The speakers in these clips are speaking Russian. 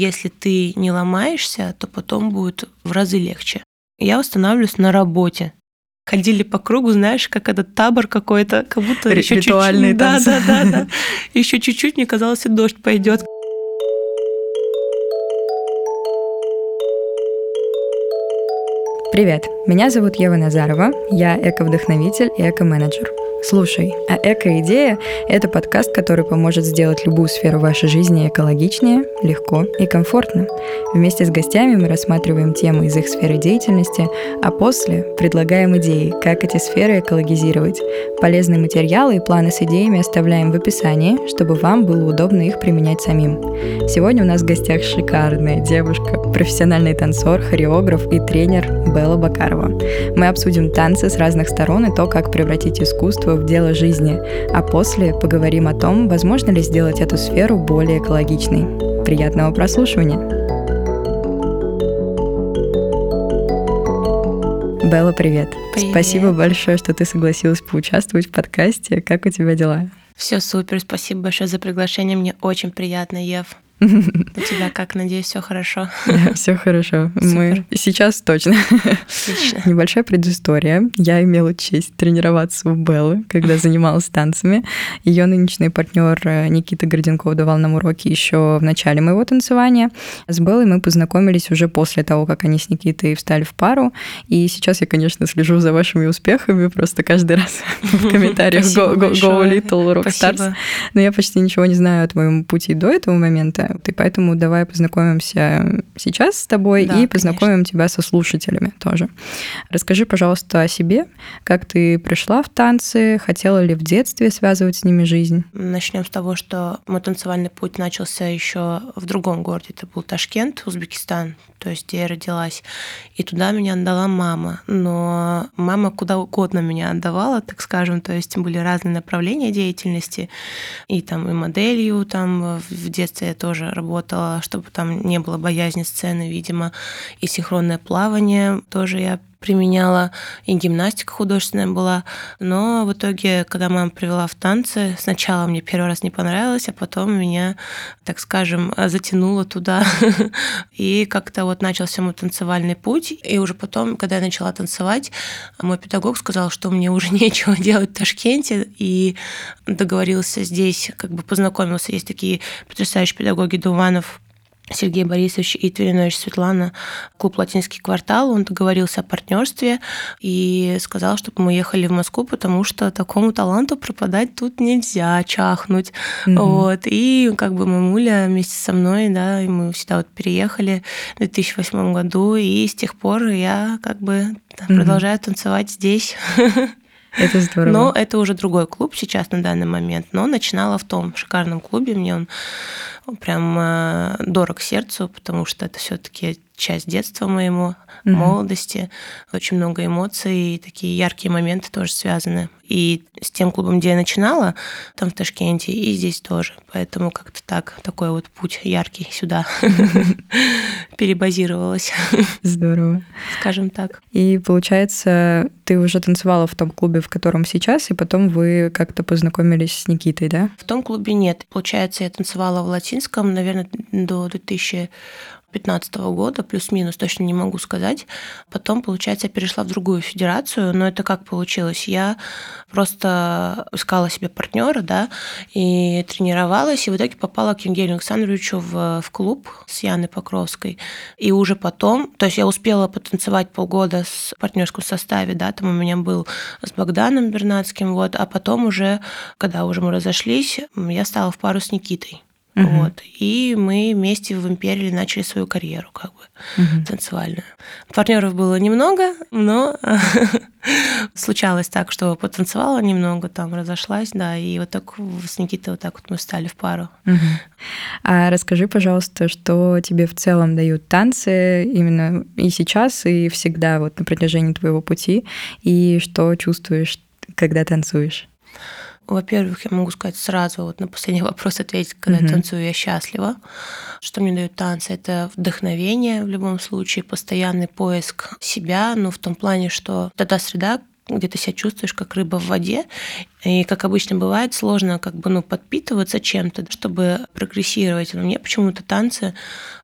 если ты не ломаешься, то потом будет в разы легче. Я восстанавливаюсь на работе. Ходили по кругу, знаешь, как этот табор какой-то, как будто еще чуть-чуть. Да, да, да, да. Еще чуть-чуть, мне казалось, и дождь пойдет. Привет, меня зовут Ева Назарова, я эко-вдохновитель и эко-менеджер. Слушай, а «Эко-идея» — это подкаст, который поможет сделать любую сферу вашей жизни экологичнее, легко и комфортно. Вместе с гостями мы рассматриваем темы из их сферы деятельности, а после предлагаем идеи, как эти сферы экологизировать. Полезные материалы и планы с идеями оставляем в описании, чтобы вам было удобно их применять самим. Сегодня у нас в гостях шикарная девушка, профессиональный танцор, хореограф и тренер Белла Бакарова. Мы обсудим танцы с разных сторон и то, как превратить искусство в дело жизни, а после поговорим о том, возможно ли сделать эту сферу более экологичной. Приятного прослушивания! Белла, привет. Привет. Спасибо большое, что ты согласилась поучаствовать в подкасте. Как у тебя дела? Все супер, спасибо большое за приглашение. Мне очень приятно, Ев. У тебя как, надеюсь, все хорошо? Все хорошо. Супер. Мы сейчас точно. Отлично. Небольшая предыстория. Я имела честь тренироваться у Беллы, когда занималась танцами. Ее нынешний партнер э, Никита Горденков давал нам уроки еще в начале моего танцевания. С Беллой мы познакомились уже после того, как они с Никитой встали в пару. И сейчас я, конечно, слежу за вашими успехами, просто каждый раз в комментариях go, go, go. Little Rockstars. Но я почти ничего не знаю о твоем пути до этого момента. И поэтому давай познакомимся сейчас с тобой Да, и познакомим тебя со слушателями тоже. Расскажи, пожалуйста, о себе, как ты пришла в танцы, хотела ли в детстве связывать с ними жизнь? Начнем с того, что мой танцевальный путь начался еще в другом городе. Это был Ташкент, Узбекистан, то есть где я родилась. И туда меня отдала мама. Но мама куда угодно меня отдавала, так скажем. То есть были разные направления деятельности. И там и моделью там в детстве я тоже работала, чтобы там не было боязни сцены, видимо. И синхронное плавание тоже я применяла, и гимнастика художественная была. Но в итоге, когда мама привела в танцы, сначала мне первый раз не понравилось, а потом меня, так скажем, затянуло туда. И как-то вот начался мой танцевальный путь. И уже потом, когда я начала танцевать, мой педагог сказал, что мне уже нечего делать в Ташкенте, и договорился здесь, как бы познакомился. Есть такие потрясающие педагоги Дуванов, Сергей Борисович и Тверинович Светлана, клуб «Латинский квартал». Он договорился о партнерстве и сказал, чтобы мы ехали в Москву, потому что такому таланту пропадать тут нельзя, чахнуть. Мгм. Вот. И как бы мамуля вместе со мной, да, и мы всегда вот переехали в 2008 году, и с тех пор я как бы Мгм. продолжаю танцевать здесь. Это здорово. Но это уже другой клуб сейчас на данный момент. Но начинала в том шикарном клубе. Мне он прям э, дорог сердцу, потому что это все-таки часть детства моему, Мгм. молодости. Очень много эмоций, и такие яркие моменты тоже связаны. И с тем клубом, где я начинала, там в Ташкенте, и здесь тоже. Поэтому как-то так, такой вот путь яркий сюда перебазировалась, Здорово. скажем так. И получается, ты уже танцевала в том клубе, в котором сейчас, и потом вы как-то познакомились с Никитой, да? В том клубе нет. Получается, я танцевала в латинском, наверное, до 2015 года, плюс-минус, точно не могу сказать. Потом, получается, я перешла в другую федерацию, но это как получилось? Я просто искала себе партнера, да, и тренировалась, и в итоге попала к Евгению Александровичу в, в клуб с Яной Покровской. И уже потом, то есть я успела потанцевать полгода с партнерском составе, да, там у меня был с Богданом Бернацким, вот, а потом уже, когда уже мы разошлись, я стала в пару с Никитой. Мгм. Вот. И мы вместе в Империи начали свою карьеру, как бы, Мгм. танцевальную. Партнеров было немного, но случалось так, что потанцевала немного, там разошлась, да, и вот так с Никитой вот так вот мы стали в пару. Мгм. А расскажи, пожалуйста, что тебе в целом дают танцы именно и сейчас, и всегда вот на протяжении твоего пути, и что чувствуешь, когда танцуешь? Во-первых, я могу сказать сразу, вот на последний вопрос ответить, когда Мгм. я танцую, я счастлива. Что мне дают танцы? Это вдохновение в любом случае, постоянный поиск себя, ну, в том плане, что это та среда, где ты себя чувствуешь как рыба в воде. И, как обычно бывает, сложно как бы, ну, подпитываться чем-то, чтобы прогрессировать. Но мне почему-то танцы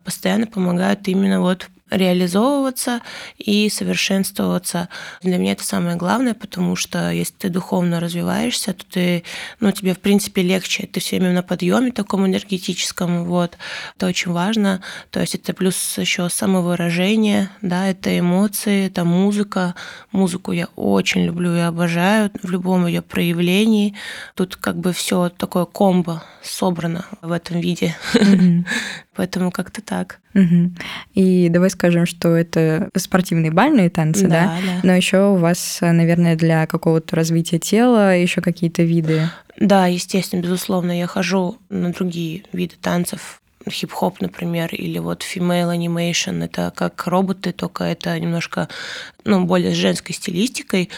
постоянно помогают именно вот реализовываться и совершенствоваться. Для меня это самое главное, потому что если ты духовно развиваешься, то ты, ну, тебе, в принципе, легче. Ты все время на подъеме таком энергетическом, вот. Это очень важно. То есть это плюс еще самовыражение, да, это эмоции, это музыка. Музыку я очень люблю и обожаю в любом ее проявлении. Тут как бы все такое комбо собрано в этом виде. Mm-hmm. Поэтому как-то так. Угу. И давай скажем, что это спортивные бальные танцы, да? Да, да. Но еще у вас, наверное, для какого-то развития тела еще какие-то виды. Да, естественно, безусловно, я хожу на другие виды танцев, хип-хоп, например, или вот female animation, это как роботы, только это немножко ну, более с женской стилистикой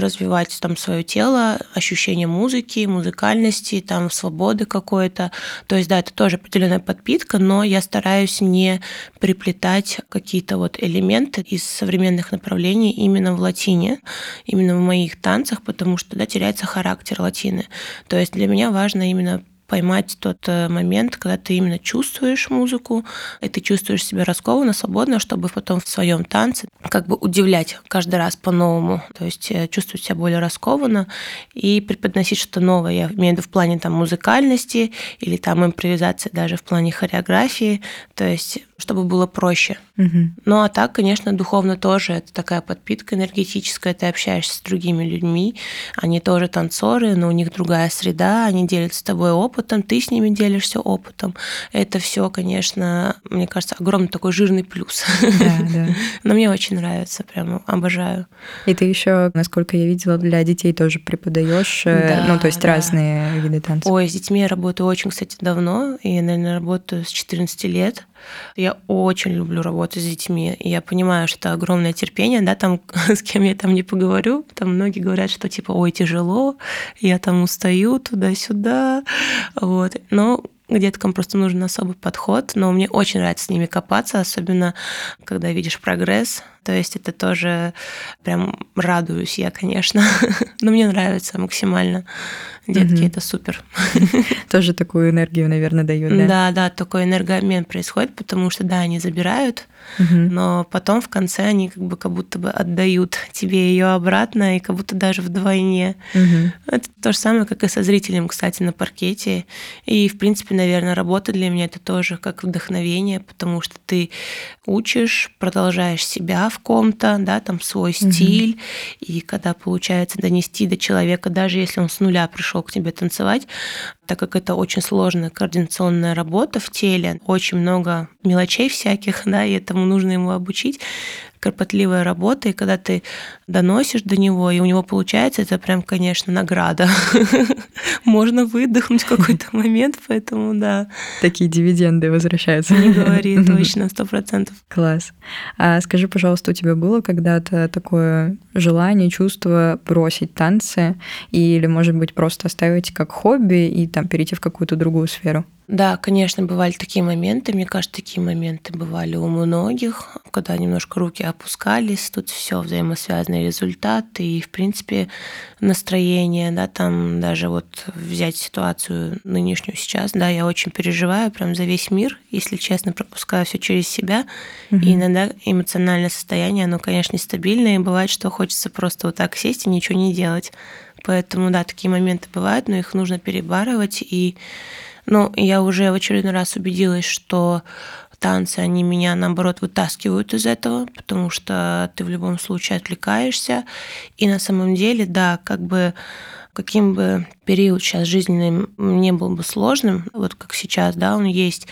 развивать там свое тело, ощущение музыки, музыкальности, там свободы какой-то. То есть, да, это тоже определенная подпитка, но я стараюсь не приплетать какие-то вот элементы из современных направлений именно в латине, именно в моих танцах, потому что, да, теряется характер латины. То есть для меня важно именно поймать тот э, момент, когда ты именно чувствуешь музыку, и ты чувствуешь себя раскованно, свободно, чтобы потом в своем танце как бы удивлять каждый раз по-новому, то есть э, чувствовать себя более раскованно и преподносить что-то новое. Я имею в виду в плане там музыкальности или там импровизации даже в плане хореографии, то есть чтобы было проще. Угу. Ну а так, конечно, духовно тоже это такая подпитка энергетическая, ты общаешься с другими людьми, они тоже танцоры, но у них другая среда, они делятся с тобой опытом, ты с ними делишься опытом. Это все, конечно, мне кажется, огромный такой жирный плюс. Да, да. Но мне очень нравится, прям обожаю. И ты еще, насколько я видела, для детей тоже преподаешь, э, да, ну то есть да. разные виды танцев. Ой, с детьми я работаю очень, кстати, давно, и, наверное, работаю с 14 лет. Я очень люблю работать с детьми. Я понимаю, что огромное терпение, да, там с кем я там не поговорю. Там многие говорят, что типа, ой, тяжело, я там устаю туда-сюда. Вот. Но к деткам просто нужен особый подход, но мне очень нравится с ними копаться, особенно когда видишь прогресс. То есть это тоже прям радуюсь я, конечно. но мне нравится максимально. Детки mm-hmm. это супер. Тоже такую энергию, наверное, дают, да? Да, да, такой энергообмен происходит, потому что, да, они забирают, угу. но потом в конце они как бы как будто бы отдают тебе ее обратно, и как будто даже вдвойне. Угу. Это то же самое, как и со зрителем, кстати, на паркете. И, в принципе, наверное, работа для меня это тоже как вдохновение, потому что ты учишь, продолжаешь себя в ком-то, да, там свой стиль, угу. и когда получается донести до человека, даже если он с нуля пришел пришел к тебе танцевать, так как это очень сложная координационная работа в теле, очень много мелочей всяких, да, и этому нужно ему обучить кропотливая работа, и когда ты доносишь до него, и у него получается, это прям, конечно, награда. Можно выдохнуть в какой-то момент, поэтому да. Такие дивиденды возвращаются. Не говори, точно, сто процентов. Класс. А скажи, пожалуйста, у тебя было когда-то такое желание, чувство бросить танцы или, может быть, просто оставить как хобби и там перейти в какую-то другую сферу? Да, конечно, бывали такие моменты. Мне кажется, такие моменты бывали у многих, когда немножко руки опускались. Тут все взаимосвязанные результаты и, в принципе, настроение, да, там даже вот взять ситуацию нынешнюю сейчас, да, я очень переживаю прям за весь мир, если честно, пропускаю все через себя. Угу. И иногда эмоциональное состояние, оно, конечно, нестабильное, и бывает, что хочется просто вот так сесть и ничего не делать. Поэтому, да, такие моменты бывают, но их нужно перебарывать и ну, я уже в очередной раз убедилась, что танцы, они меня, наоборот, вытаскивают из этого, потому что ты в любом случае отвлекаешься. И на самом деле, да, как бы каким бы период сейчас жизненный не был бы сложным, вот как сейчас, да, он есть,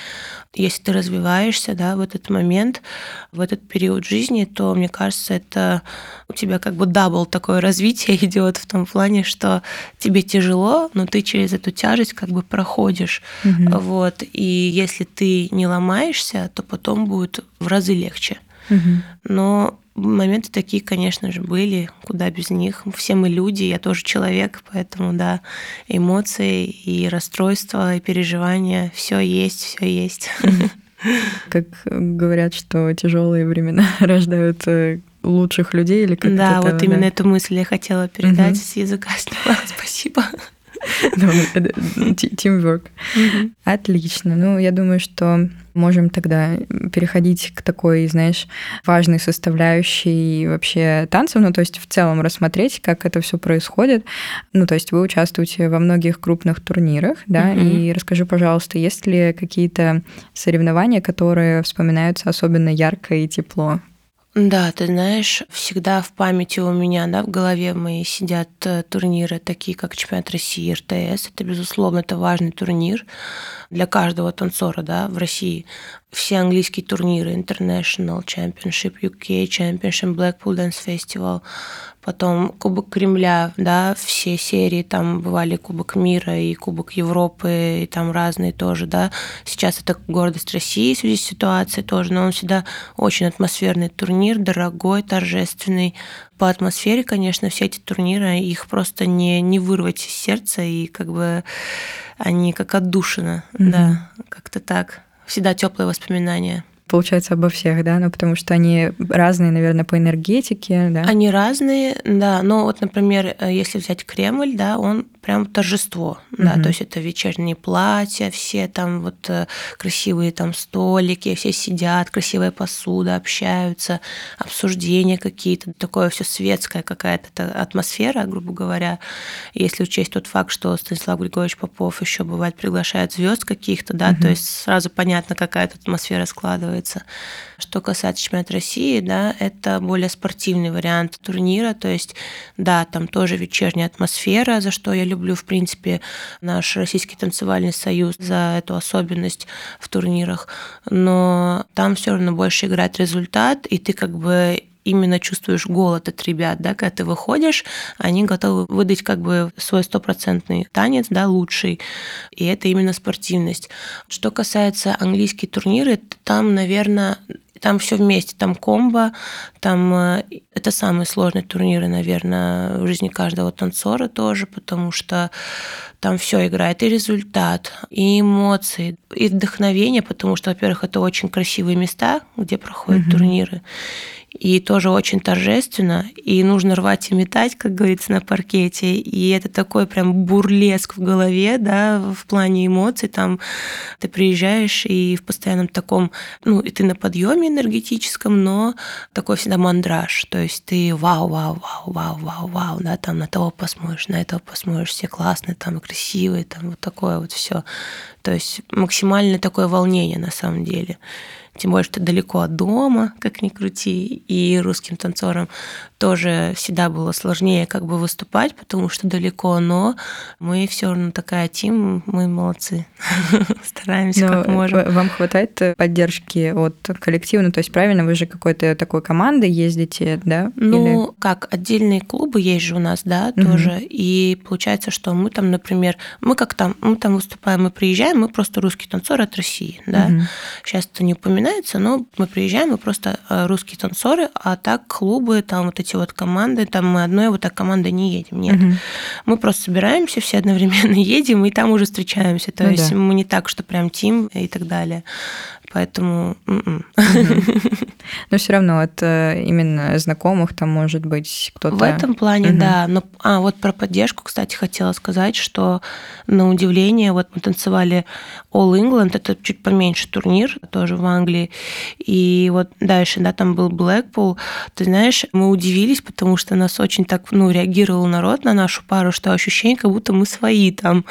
если ты развиваешься, да, в этот момент, в этот период жизни, то, мне кажется, это у тебя как бы double такое развитие идет в том плане, что тебе тяжело, но ты через эту тяжесть как бы проходишь, угу. вот, и если ты не ломаешься, то потом будет в разы легче. Угу. Но Моменты такие, конечно же, были, куда без них. Все мы люди, я тоже человек, поэтому, да, эмоции и расстройства, и переживания, все есть, все есть. Как говорят, что тяжелые времена рождают э, лучших людей или как Да, вот именно эту мысль я хотела передать с языка сняла. Спасибо. Teamwork. Отлично. Ну, я думаю, что можем тогда переходить к такой, знаешь, важной составляющей вообще танцев, ну, то есть в целом рассмотреть, как это все происходит. Ну, то есть вы участвуете во многих крупных турнирах, да, mm-hmm. и расскажи, пожалуйста, есть ли какие-то соревнования, которые вспоминаются особенно ярко и тепло? Да, ты знаешь, всегда в памяти у меня, да, в голове мои сидят э, турниры, такие как чемпионат России, РТС. Это, безусловно, это важный турнир для каждого танцора, да, в России. Все английские турниры, International Championship, UK Championship, Blackpool Dance Festival, потом Кубок Кремля, да, все серии, там бывали Кубок мира и Кубок Европы, и там разные тоже, да. Сейчас это гордость России в связи с ситуацией тоже, но он всегда очень атмосферный турнир, дорогой, торжественный. По атмосфере, конечно, все эти турниры, их просто не, не вырвать из сердца, и как бы они как отдушина, mm-hmm. да, как-то так. Всегда теплые воспоминания получается, обо всех, да, ну, потому что они разные, наверное, по энергетике, да? Они разные, да, но вот, например, э, если взять Кремль, да, он прям торжество, угу. да, то есть это вечерние платья, все там вот э, красивые там столики, все сидят, красивая посуда, общаются, обсуждения какие-то, такое все светская какая-то атмосфера, грубо говоря. Если учесть тот факт, что Станислав Григорьевич Попов еще бывает приглашает звезд каких-то, да, угу. то есть сразу понятно, какая тут атмосфера складывается. Что касается чемпионата России, да, это более спортивный вариант турнира, то есть, да, там тоже вечерняя атмосфера, за что я люблю, в принципе, наш Российский танцевальный союз за эту особенность в турнирах, но там все равно больше играет результат, и ты как бы именно чувствуешь голод от ребят, да, когда ты выходишь, они готовы выдать как бы свой стопроцентный танец, да, лучший, и это именно спортивность. Что касается английских турниры, там, наверное, там все вместе, там комбо, там э, это самые сложные турниры, наверное, в жизни каждого танцора тоже, потому что там все играет, и результат, и эмоции, и вдохновение, потому что, во-первых, это очень красивые места, где проходят mm-hmm. турниры, и тоже очень торжественно, и нужно рвать и метать, как говорится, на паркете, и это такой прям бурлеск в голове, да, в плане эмоций, там ты приезжаешь и в постоянном таком, ну, и ты на подъеме энергетическом, но такой всегда мандраж, то есть ты вау, вау, вау, вау, вау, вау, да, там на того посмотришь, на этого посмотришь, все классные, там красивые, там вот такое вот все, то есть максимальное такое волнение на самом деле тем более, что далеко от дома, как ни крути, и русским танцорам тоже всегда было сложнее как бы выступать, потому что далеко, но мы все равно такая тим, мы молодцы, стараемся как можем. Вам хватает поддержки от коллектива? Ну, то есть правильно, вы же какой-то такой командой ездите, да? Ну, Или... как, отдельные клубы есть же у нас, да, тоже, и получается, что мы там, например, мы как там, мы там выступаем, мы приезжаем, мы просто русский танцор от России, да, сейчас это не упоминается, но мы приезжаем, мы просто э, русские танцоры, а так клубы, там вот эти вот команды, там мы одной вот так командой не едем, нет. Угу. Мы просто собираемся, все одновременно едем, и там уже встречаемся. То ну, есть да. мы не так, что прям тим и так далее. Поэтому... М-м. Но все равно от э, именно знакомых там может быть кто-то... В этом плане, угу. да. Но, а вот про поддержку, кстати, хотела сказать, что на удивление, вот мы танцевали All England, это чуть поменьше турнир, тоже в Англии, и вот дальше, да, там был Blackpool, ты знаешь, мы удивились, потому что нас очень так, ну, реагировал народ на нашу пару, что ощущение, как будто мы свои там.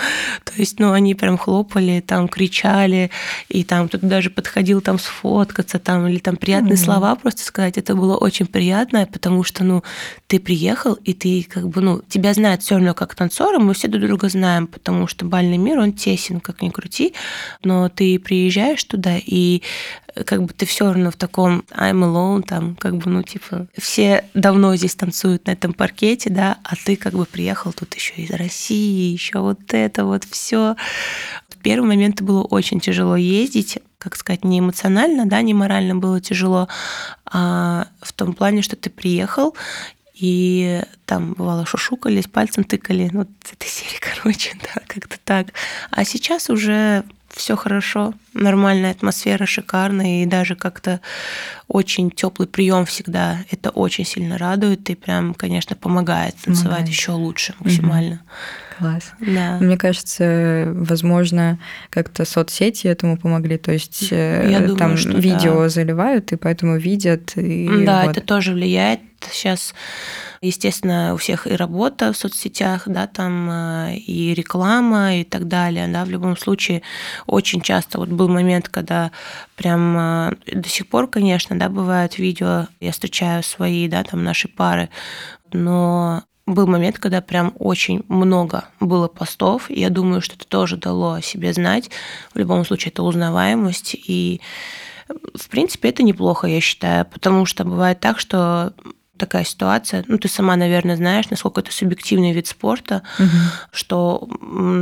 То есть, ну, они прям хлопали, там кричали, и там кто-то даже подходил подходил там сфоткаться там или там приятные mm-hmm. Слова просто сказать. Это было очень приятно, потому что, ну, ты приехал, и ты как бы, ну, тебя знают все равно как танцора, мы все друг друга знаем, потому что бальный мир, он тесен, как ни крути, но ты приезжаешь туда, и как бы ты все равно в таком I'm alone, там, как бы, ну, типа, все давно здесь танцуют на этом паркете, да, а ты как бы приехал тут еще из России, еще вот это вот все. В первый момент было очень тяжело ездить, как сказать, не эмоционально, да, не морально было тяжело, а в том плане, что ты приехал, и там бывало шушукались, пальцем тыкали, ну, вот этой серии, короче, да, как-то так. А сейчас уже все хорошо, нормальная атмосфера, шикарная, и даже как-то очень теплый прием всегда. Это очень сильно радует и прям, конечно, помогает танцевать помогает. еще лучше максимально. Угу. Класс. Да. Мне кажется, возможно, как-то соцсети этому помогли. То есть э, Я думаю, там видео да. заливают, и поэтому видят. И да, вот. это тоже влияет. Сейчас Естественно, у всех и работа в соцсетях, да, там э, и реклама и так далее, да, в любом случае очень часто вот был момент, когда прям э, до сих пор, конечно, да, бывают видео, я встречаю свои, да, там наши пары, но был момент, когда прям очень много было постов, я думаю, что это тоже дало о себе знать. В любом случае, это узнаваемость, и в принципе, это неплохо, я считаю, потому что бывает так, что такая ситуация. Ну, ты сама, наверное, знаешь, насколько это субъективный вид спорта, угу. что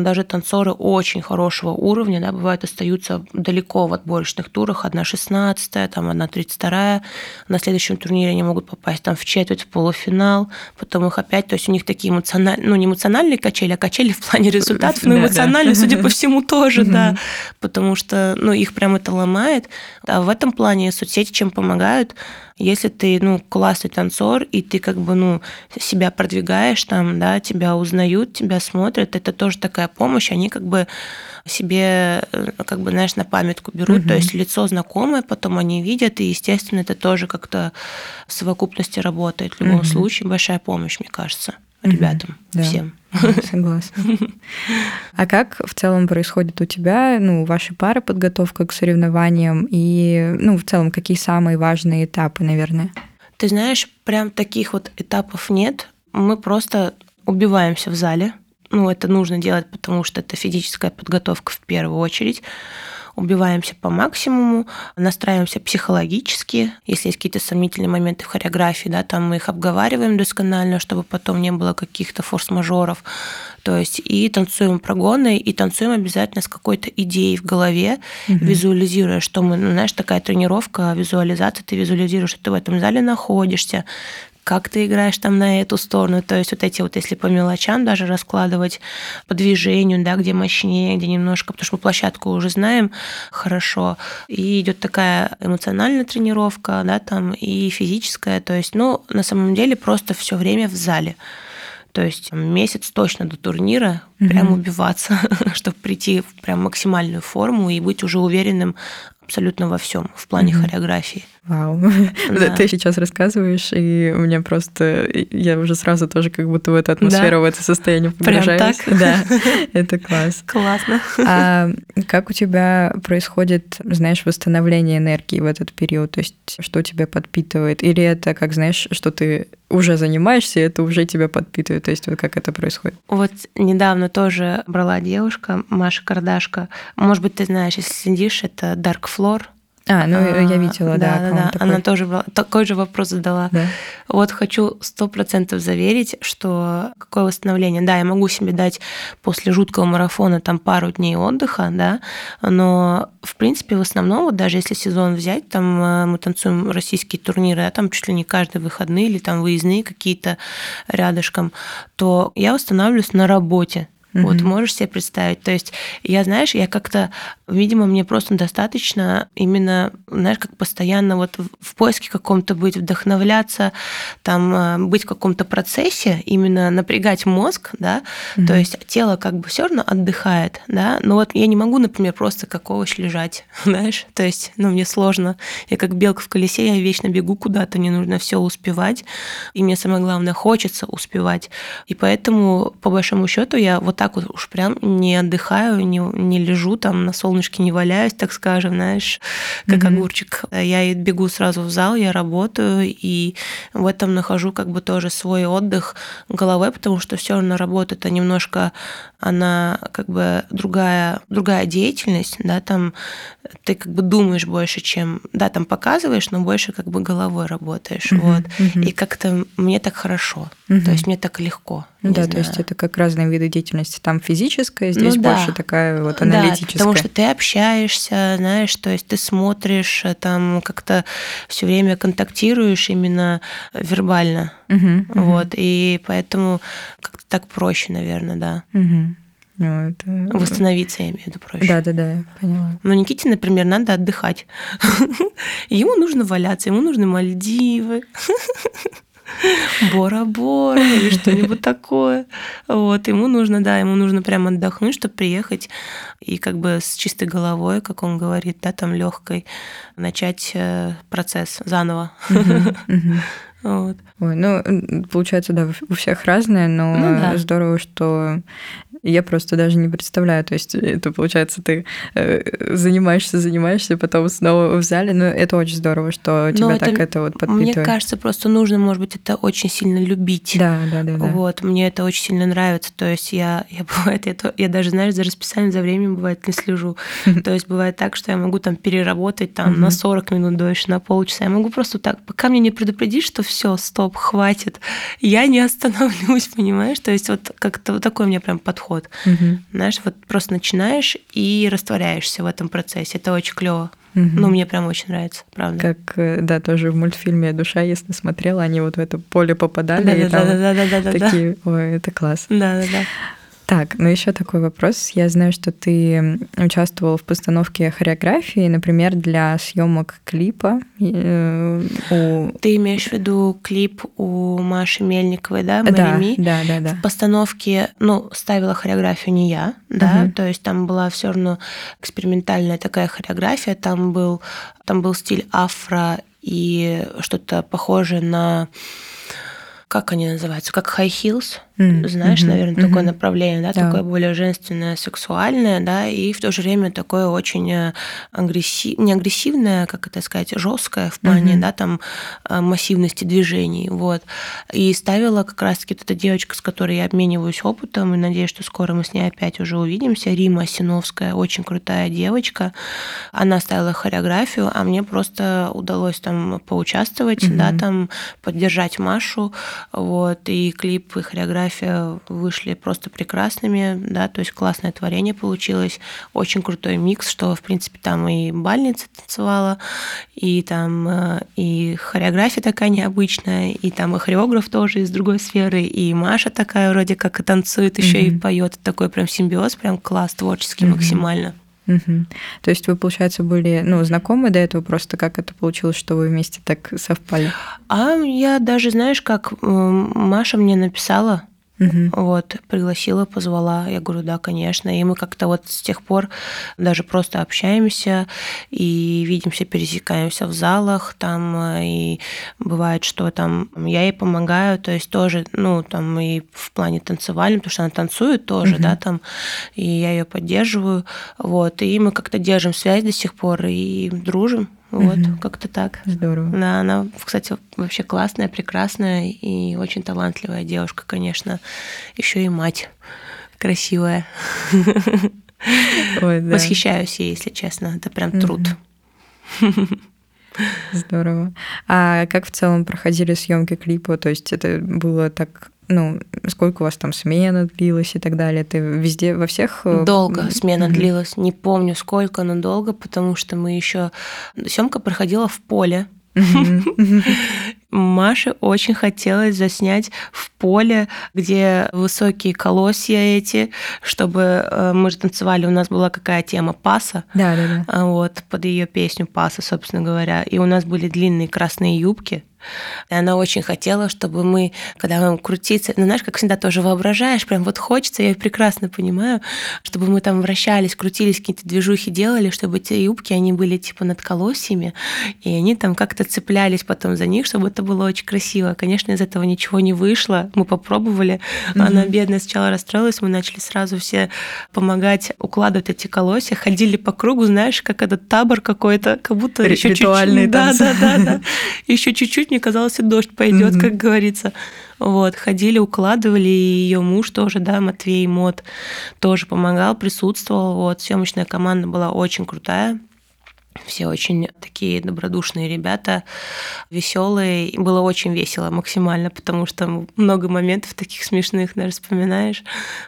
даже танцоры очень хорошего уровня, да, бывают остаются далеко в отборочных турах, одна 16 там одна 32 на следующем турнире они могут попасть там в четверть, в полуфинал, потом их опять, то есть у них такие эмоциональные, ну, не эмоциональные качели, а качели в плане результатов, но эмоциональные, судя по всему, тоже, да, потому что, ну, их прям это ломает. А в этом плане соцсети чем помогают? Если ты, ну, классный танцор, и ты как бы, ну, себя продвигаешь там, да, тебя узнают, тебя смотрят, это тоже такая помощь, они как бы себе, э, как бы, знаешь, на памятку берут, угу. то есть лицо знакомое, потом они видят, и, естественно, это тоже как-то в совокупности работает. В любом угу. случае, большая помощь, мне кажется, ребятам, угу. всем. Согласна. А как в целом происходит у тебя, ну, ваша пара подготовка к соревнованиям и, ну, в целом, какие самые важные этапы, наверное? Ты знаешь, прям таких вот этапов нет. Мы просто убиваемся в зале. Ну, это нужно делать, потому что это физическая подготовка в первую очередь убиваемся по максимуму, настраиваемся психологически, если есть какие-то сомнительные моменты в хореографии, да, там мы их обговариваем досконально, чтобы потом не было каких-то форс-мажоров. То есть и танцуем прогоны, и танцуем обязательно с какой-то идеей в голове, угу. визуализируя, что мы, ну, знаешь, такая тренировка, визуализация, ты визуализируешь, что ты в этом зале находишься, как ты играешь там на эту сторону. То есть вот эти вот, если по мелочам даже раскладывать, по движению, да, где мощнее, где немножко, потому что мы площадку уже знаем хорошо. И идет такая эмоциональная тренировка, да, там и физическая. То есть, ну, на самом деле просто все время в зале. То есть месяц точно до турнира mm-hmm. прям убиваться, чтобы прийти в прям максимальную форму и быть уже уверенным абсолютно во всем в плане mm-hmm. хореографии. Вау. Да. Ты сейчас рассказываешь, и у меня просто... Я уже сразу тоже как будто в эту атмосферу, да. в это состояние погружаюсь. Прям так? Да, это класс. Классно. А как у тебя происходит, знаешь, восстановление энергии в этот период? То есть что тебя подпитывает? Или это, как знаешь, что ты уже занимаешься, и это уже тебя подпитывает? То есть вот как это происходит? Вот недавно тоже брала девушка, Маша Кардашка. Может быть, ты знаешь, если следишь, это Dark Floor – а, ну а, я видела, да. Да, да. Такой. Она тоже была, такой же вопрос задала. Да. Вот хочу сто процентов заверить, что какое восстановление. Да, я могу себе дать после жуткого марафона там пару дней отдыха, да, но в принципе в основном, вот даже если сезон взять, там э, мы танцуем российские турниры, а там чуть ли не каждые выходные или там выездные какие-то рядышком, то я восстанавливаюсь на работе. Mm-hmm. Вот можешь себе представить. То есть я, знаешь, я как-то, видимо, мне просто достаточно именно, знаешь, как постоянно вот в поиске каком-то быть, вдохновляться, там э, быть в каком-то процессе, именно напрягать мозг, да. Mm-hmm. То есть тело как бы все равно отдыхает, да. Но вот я не могу, например, просто как овощ лежать, знаешь. То есть, ну мне сложно. Я как белка в колесе, я вечно бегу куда-то, мне нужно все успевать, и мне самое главное хочется успевать. И поэтому по большому счету я вот так вот уж прям не отдыхаю, не, не лежу там на солнышке, не валяюсь, так скажем, знаешь, как mm-hmm. огурчик. Я бегу сразу в зал, я работаю, и в этом нахожу как бы тоже свой отдых головой, потому что все равно работа это немножко, она как бы другая, другая деятельность, да, там ты как бы думаешь больше, чем, да, там показываешь, но больше как бы головой работаешь, mm-hmm. вот. Mm-hmm. И как-то мне так хорошо, mm-hmm. то есть мне так легко. Да, знаю. то есть это как разные виды деятельности. Там физическая, здесь ну, больше да. такая вот аналитическая. Да, потому что ты общаешься, знаешь, то есть ты смотришь, э, там как-то все время контактируешь именно вербально. Угу, вот, угу. и поэтому как-то так проще, наверное, да. Угу. Ну, это... Восстановиться, я имею в виду проще. Да-да-да, я поняла. Но Никите, например, надо отдыхать. Ему нужно валяться, ему нужны Мальдивы. Бора-бора или что-нибудь такое. Вот, ему нужно, да, ему нужно прямо отдохнуть, чтобы приехать и как бы с чистой головой, как он говорит, да, там легкой, начать э, процесс заново. Вот. Ой, ну, получается, да, у всех разное, но ну, да. здорово, что я просто даже не представляю. То есть это получается, ты э, занимаешься, занимаешься, потом снова в зале. Но это очень здорово, что тебя это, так это вот подпитывает. Мне кажется, просто нужно, может быть, это очень сильно любить. Да, да, да. да. Вот, мне это очень сильно нравится. То есть я, я бывает, я, я даже, знаешь, за расписанием, за временем бывает не слежу. То есть бывает так, что я могу там переработать там на 40 минут дольше, на полчаса. Я могу просто так, пока мне не предупредишь, что все, стоп, хватит, я не остановлюсь, понимаешь? То есть вот как-то вот такой у меня прям подход подход. Угу. Знаешь, вот просто начинаешь и растворяешься в этом процессе. Это очень клево. Угу. Ну, мне прям очень нравится, правда. Как, э, да, тоже в мультфильме «Душа», если смотрела, они вот в это поле попадали, да, и да, там да, да, да, да, такие, да. ой, это класс. Да, да, да. Так, ну еще такой вопрос. Я знаю, что ты участвовал в постановке хореографии, например, для съемок клипа. Э, у... Ты имеешь в виду клип у Маши Мельниковой, да, Марими? Да, да, да, да. В постановке, ну, ставила хореографию не я, да, угу. то есть там была все равно экспериментальная такая хореография, там был, там был стиль афро и что-то похожее на как они называются, как high heels, mm-hmm. знаешь, наверное, mm-hmm. такое направление, да, да, такое более женственное, сексуальное, да, и в то же время такое очень э, агрессив, не агрессивное, как это сказать, жесткое в плане, mm-hmm. да, там э, массивности движений, вот. И ставила как раз-таки вот эта девочка, с которой я обмениваюсь опытом, и надеюсь, что скоро мы с ней опять уже увидимся, Рима Осиновская, очень крутая девочка, она ставила хореографию, а мне просто удалось там поучаствовать, mm-hmm. да, там поддержать Машу, вот, и клип, и хореография вышли просто прекрасными, да, то есть классное творение получилось, очень крутой микс, что, в принципе, там и бальница танцевала, и там э, и хореография такая необычная, и там и хореограф тоже из другой сферы, и Маша такая вроде как и танцует, еще mm-hmm. и поет, такой прям симбиоз, прям класс творческий mm-hmm. максимально. Угу. То есть вы, получается, были ну, знакомы до этого, просто как это получилось, что вы вместе так совпали? А я даже, знаешь, как Маша мне написала, Угу. Вот, пригласила, позвала. Я говорю, да, конечно. И мы как-то вот с тех пор даже просто общаемся и видимся, пересекаемся в залах там. Э, и бывает, что там я ей помогаю, то есть тоже, ну, там и в плане танцевальном, потому что она танцует тоже, угу. да, там, и я ее поддерживаю. Вот, и мы как-то держим связь до сих пор и дружим. Вот, угу. как-то так. Здорово. Да, она, кстати, вообще классная, прекрасная и очень талантливая девушка, конечно. Еще и мать красивая. Ой, да. Восхищаюсь ей, если честно. Это прям угу. труд. Здорово. А как в целом проходили съемки клипа? То есть это было так ну, сколько у вас там смена длилась и так далее? Ты везде, во всех... Э, долго смена mm-hmm. длилась, не помню сколько, но долго, потому что мы еще... Съемка проходила в поле, Маше очень хотелось заснять в поле, где высокие колосья эти, чтобы э, мы же танцевали, у нас была какая тема паса. Да, да, да. А вот под ее песню паса, собственно говоря. И у нас были длинные красные юбки. И она очень хотела, чтобы мы, когда мы крутиться, ну, знаешь, как всегда тоже воображаешь, прям вот хочется, я прекрасно понимаю, чтобы мы там вращались, крутились, какие-то движухи делали, чтобы эти юбки, они были типа над колосьями, и они там как-то цеплялись потом за них, чтобы это было очень красиво. Конечно, из этого ничего не вышло, мы попробовали, mm-hmm. она бедная сначала расстроилась, мы начали сразу все помогать укладывать эти колосья, ходили по кругу, знаешь, как этот табор какой-то, как будто еще чуть-чуть. Да, да, да, да. Еще чуть-чуть мне казалось, и дождь пойдет, mm-hmm. как говорится. Вот, ходили, укладывали, и ее муж тоже, да, Матвей Мод, тоже помогал, присутствовал. Вот, съемочная команда была очень крутая. Все очень такие добродушные ребята, веселые. Было очень весело максимально, потому что много моментов таких смешных даже вспоминаешь,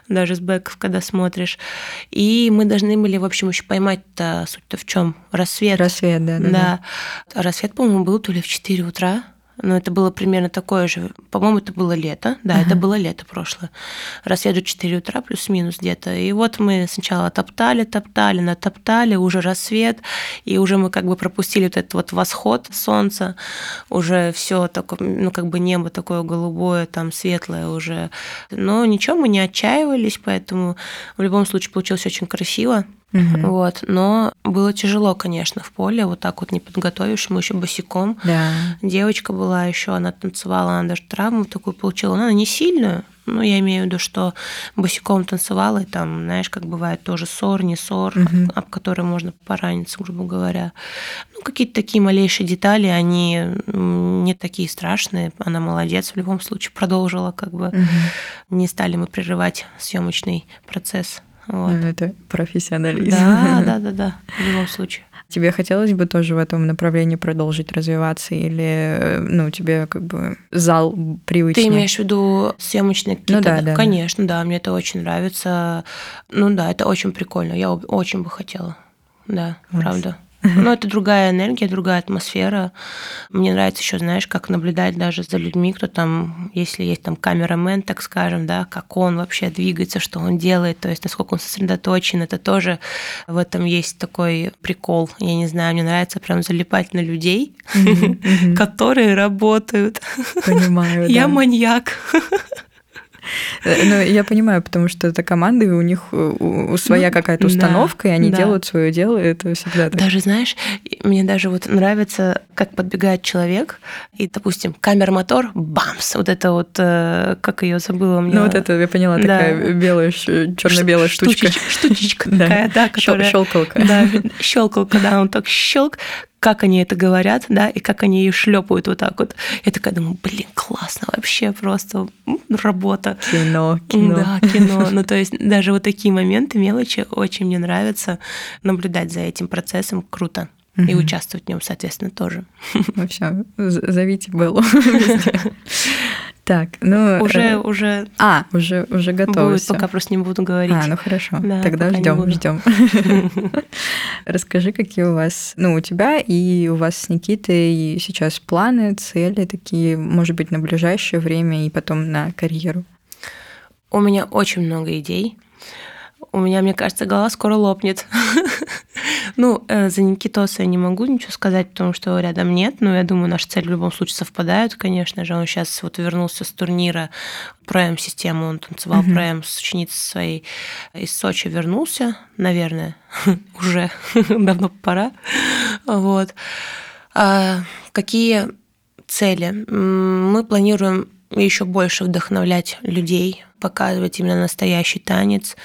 даже с бэков, когда смотришь. И мы должны были, в общем, еще поймать-то суть-то в чем? Рассвет. Рассвет, да, да. Да. да. Рассвет, по-моему, был то ли в 4 утра, но это было примерно такое же. По-моему, это было лето. Да, uh-huh. это было лето прошлое. Рассвет 4 утра плюс-минус где-то. И вот мы сначала топтали, топтали, натоптали, уже рассвет, и уже мы как бы пропустили вот этот вот восход солнца, уже все такое, ну как бы небо такое голубое, там светлое уже. Но ничего, мы не отчаивались, поэтому в любом случае получилось очень красиво. Угу. Вот, но было тяжело, конечно, в поле, вот так вот не подготовишь, мы еще босиком. Да. Девочка была еще, она танцевала, она даже травму такую получила, но она не сильную, ну, я имею в виду, что босиком танцевала, и там, знаешь, как бывает тоже ссор, не ссор, угу. об, об который можно пораниться, грубо говоря. Ну, какие-то такие малейшие детали, они не такие страшные. Она молодец, в любом случае продолжила, как бы угу. не стали мы прерывать съемочный процесс. Вот. Ну, это профессионализм. Да, да, да, да, в любом случае. Тебе хотелось бы тоже в этом направлении продолжить развиваться или, ну, тебе как бы зал привычный? Ты имеешь в виду съемочные какие-то? Ну да, да. Конечно, да. мне это очень нравится. Ну да, это очень прикольно. Я очень бы хотела. Да, Класс. правда. Но это другая энергия, другая атмосфера. Мне нравится еще, знаешь, как наблюдать даже за людьми, кто там, если есть там камерамен, так скажем, да, как он вообще двигается, что он делает, то есть насколько он сосредоточен. Это тоже в этом есть такой прикол. Я не знаю, мне нравится прям залипать на людей, которые работают. Понимаю. Я маньяк. Э, ну, я понимаю, потому что это команды, у них у, своя ну, какая-то установка, и они делают свое дело, и это всегда так. Даже, знаешь, мне даже вот нравится, как подбегает человек, и, допустим, камер-мотор, бамс, вот это вот, э, как ее забыла мне. Ну, вот это, я поняла, такая белая, черно-белая штучка. Штучечка такая, да, которая... Щелкалка. Да, щелкалка, да, он так щелк, как они это говорят, да, и как они ее шлепают вот так вот. Я такая думаю, блин, классно вообще, просто работа. Кино, кино. Да, кино. Ну, то есть даже вот такие моменты, мелочи, очень мне нравится наблюдать за этим процессом, круто. И участвовать в нем, соответственно, тоже. Все, зовите Беллу. Так, ну уже э... уже. А, уже уже готово. Будет, пока просто не буду говорить. А, ну хорошо. Да, Тогда ждем, ждем. Расскажи, какие у вас, ну у тебя и у вас с Никитой сейчас планы, цели такие, может быть, на ближайшее время и потом на карьеру. У меня очень много идей. У меня, мне кажется, голова скоро лопнет. ну, э, за Никитоса я не могу ничего сказать, потому что рядом нет, но я думаю, наши цели в любом случае совпадают, конечно же. Он сейчас вот вернулся с турнира ПРМ-систему, он танцевал uh-huh. ПРМ с ученицей своей из Сочи, вернулся, наверное, уже давно пора. Вот. А какие цели? Мы планируем еще больше вдохновлять людей показывать именно настоящий танец,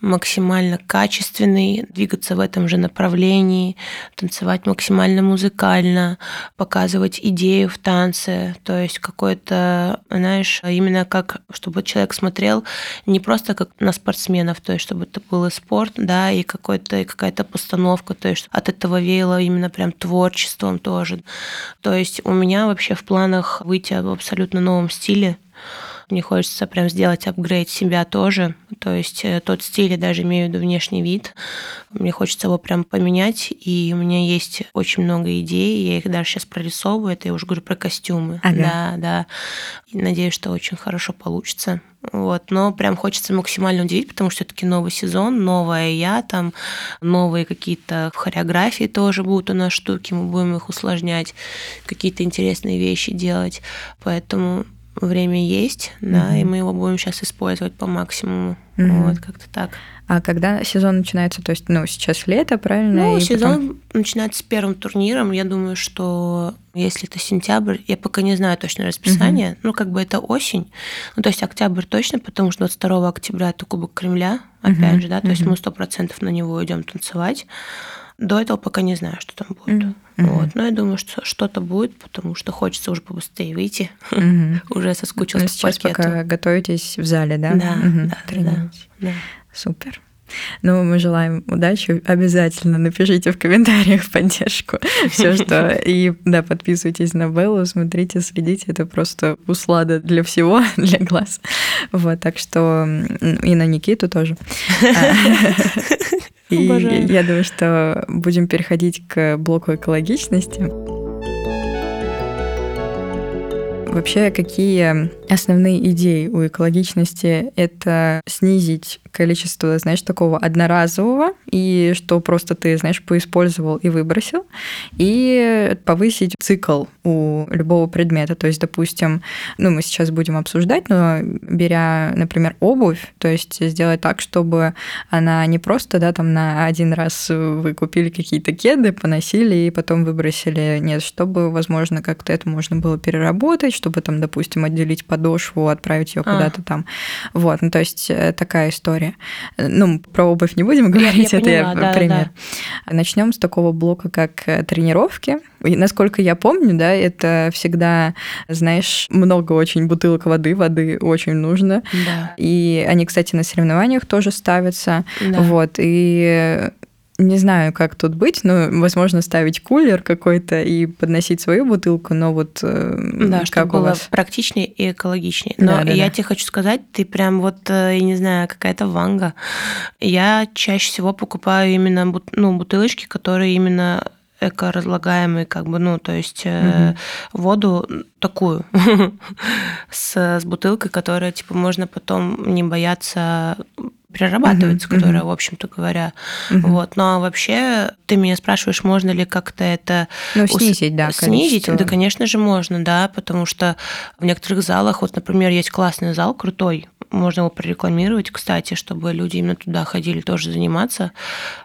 максимально качественный, двигаться в этом же направлении, танцевать максимально музыкально, показывать идею в танце, то есть какой-то, знаешь, именно как, чтобы человек смотрел не просто как на спортсменов, то есть чтобы это был и спорт, да, и какой-то и какая-то постановка, то есть от этого веяло именно прям творчеством тоже. То есть у меня вообще в планах выйти в абсолютно новом стиле, мне хочется прям сделать апгрейд себя тоже. То есть э, тот стиль, я даже имею в виду внешний вид. Мне хочется его прям поменять. И у меня есть очень много идей. Я их даже сейчас прорисовываю. Это я уже говорю про костюмы. Ага. Да, да. И надеюсь, что очень хорошо получится. Вот, но прям хочется максимально удивить, потому что все-таки новый сезон, новая я, там новые какие-то хореографии тоже будут у нас штуки, мы будем их усложнять, какие-то интересные вещи делать. Поэтому время есть, да, угу. и мы его будем сейчас использовать по максимуму. Угу. Вот, как-то так. А когда сезон начинается, то есть, ну, сейчас лето, правильно? Ну, и сезон потом... начинается с первым турниром. Я думаю, что если это сентябрь, я пока не знаю точно расписание, угу. ну, как бы это осень. Ну, то есть октябрь точно, потому что 22 октября это Кубок Кремля, опять угу. же, да, то угу. есть мы сто процентов на него идем танцевать. До этого пока не знаю, что там будет. Mm-hmm. Вот. Но я думаю, что что-то будет, потому что хочется уже побыстрее выйти. Mm-hmm. уже соскучилась ну, по сейчас паркету. пока готовитесь в зале, да? Да, mm-hmm. да, да, да. Супер. Ну, мы желаем удачи. Обязательно напишите в комментариях поддержку. Все, что... И, да, подписывайтесь на Беллу, смотрите, следите. Это просто услада для всего, для глаз. Вот, так что... И на Никиту тоже. И Обожаю. я думаю, что будем переходить к блоку экологичности. Вообще, какие основные идеи у экологичности? Это снизить количество, знаешь, такого одноразового, и что просто ты, знаешь, поиспользовал и выбросил, и повысить цикл у любого предмета. То есть, допустим, ну, мы сейчас будем обсуждать, но беря, например, обувь, то есть сделать так, чтобы она не просто, да, там на один раз вы купили какие-то кеды, поносили и потом выбросили. Нет, чтобы, возможно, как-то это можно было переработать, чтобы там, допустим, отделить подошву, отправить ее а. куда-то там. Вот, ну, то есть э, такая история. Ну, про обувь не будем говорить, я, я это поняла, я да, пример. Да. Начнем с такого блока, как э, тренировки. И, насколько я помню, да, это всегда, знаешь, много очень бутылок воды, воды очень нужно. Да. И они, кстати, на соревнованиях тоже ставятся. Да. Вот, и не знаю, как тут быть, но, возможно, ставить кулер какой-то и подносить свою бутылку, но вот э, да, как чтобы было вас? практичнее и экологичнее. Но да, да, я да. тебе хочу сказать, ты прям вот, э, я не знаю, какая-то ванга. Я чаще всего покупаю именно ну, бутылочки, которые именно эко-разлагаемые, как бы, ну, то есть угу. воду такую с, с бутылкой, которая, типа, можно потом не бояться перерабатывается, uh-huh, которая, uh-huh. в общем-то говоря. Uh-huh. Вот. Но вообще ты меня спрашиваешь, можно ли как-то это ну, снизить, да, снизить? Да, конечно же, можно, да, потому что в некоторых залах, вот, например, есть классный зал, крутой, можно его прорекламировать, кстати, чтобы люди именно туда ходили тоже заниматься.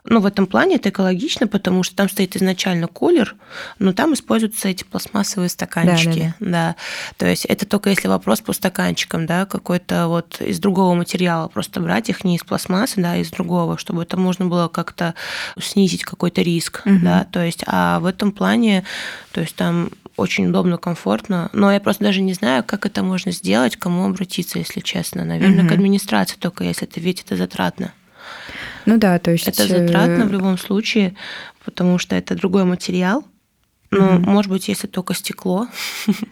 Ну, в этом плане это экологично, потому что там стоит изначально кулер, но там используются эти пластмассовые стаканчики. Да, да, да. да. То есть это только если вопрос по стаканчикам, да, какой-то вот из другого материала, просто брать их не из пластмассы, да, из другого, чтобы это можно было как-то снизить какой-то риск, угу. да, то есть, а в этом плане, то есть там очень удобно, комфортно. Но я просто даже не знаю, как это можно сделать, кому обратиться, если честно. Наверное, угу. к администрации только, если это ведь это затратно. Ну да, то есть... Это затратно в любом случае, потому что это другой материал, ну, mm-hmm. может быть, если только стекло.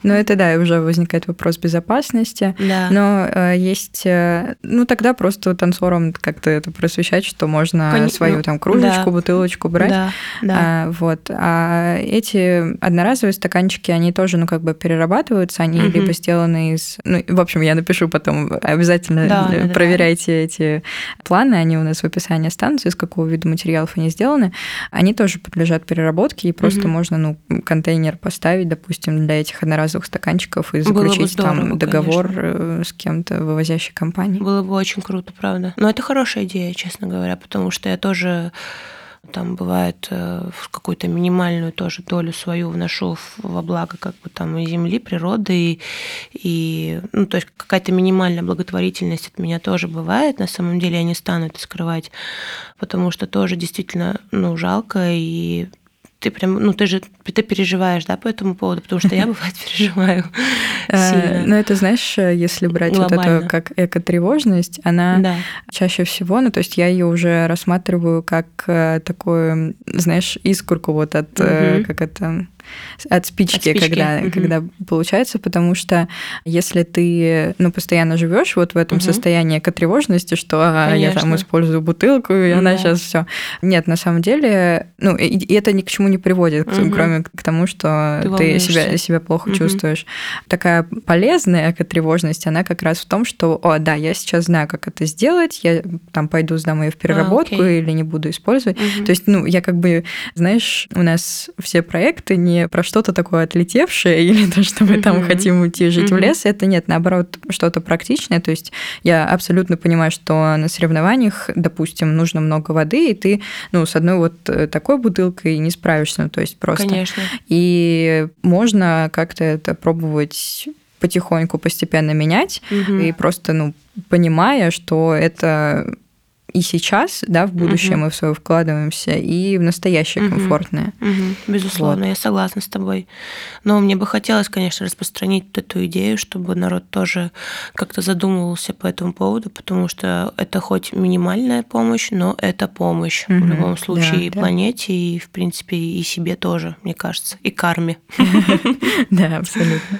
Ну, это да, уже возникает вопрос безопасности. Да. Но э, есть, э, ну, тогда просто танцорам как-то это просвещать, что можно Кон... свою там кружечку, да. бутылочку брать. Да, да. А, вот. А эти одноразовые стаканчики, они тоже, ну, как бы перерабатываются, они mm-hmm. либо сделаны из... Ну, в общем, я напишу потом, обязательно да, проверяйте да. эти планы, они у нас в описании останутся, из какого вида материалов они сделаны. Они тоже подлежат переработке, и просто mm-hmm. можно, ну, контейнер поставить, допустим, для этих одноразовых стаканчиков и заключить здорово, там договор конечно. Э, с кем-то вывозящей компанией. Было бы очень круто, правда. Но это хорошая идея, честно говоря, потому что я тоже там бывает э, в какую-то минимальную тоже долю свою вношу во благо как бы там и земли, природы, и, и ну, то есть какая-то минимальная благотворительность от меня тоже бывает. На самом деле я не стану это скрывать, потому что тоже действительно ну, жалко, и ты прям, ну ты же ты переживаешь, да, по этому поводу, потому что я бывает переживаю сильно. Ну это знаешь, если брать вот это как эко-тревожность, она чаще всего, ну то есть я ее уже рассматриваю как э, такую, знаешь, искорку вот от, э, как это от спички, от спички. когда, угу. когда получается, потому что если ты ну, постоянно живешь вот в этом угу. состоянии тревожности, что ага, я там использую бутылку, и ну, она да. сейчас все. Нет, на самом деле, ну, и, и это ни к чему не приводит, угу. кроме к тому, что ты, ты себя, себя плохо угу. чувствуешь. Такая полезная тревожность, она как раз в том, что, о, да, я сейчас знаю, как это сделать, я там пойду сдам ее в переработку а, или не буду использовать. Угу. То есть, ну, я как бы, знаешь, у нас все проекты не про что-то такое отлетевшее или то, что мы там хотим уйти жить в лес. Это нет, наоборот, что-то практичное. То есть я абсолютно понимаю, что на соревнованиях, допустим, нужно много воды, и ты, ну, с одной вот э, такой бутылкой не справишься. Ну, то есть просто... Конечно. И можно как-то это пробовать потихоньку, постепенно менять, угу. и просто, ну, понимая, что это и сейчас, да, в будущее угу. мы в свое вкладываемся, и в настоящее угу. комфортное. Угу. Безусловно, вот. я согласна с тобой. Но мне бы хотелось, конечно, распространить эту идею, чтобы народ тоже как-то задумывался по этому поводу, потому что это хоть минимальная помощь, но это помощь угу. в любом случае да, и да. планете, и, в принципе, и себе тоже, мне кажется, и карме. Да, абсолютно.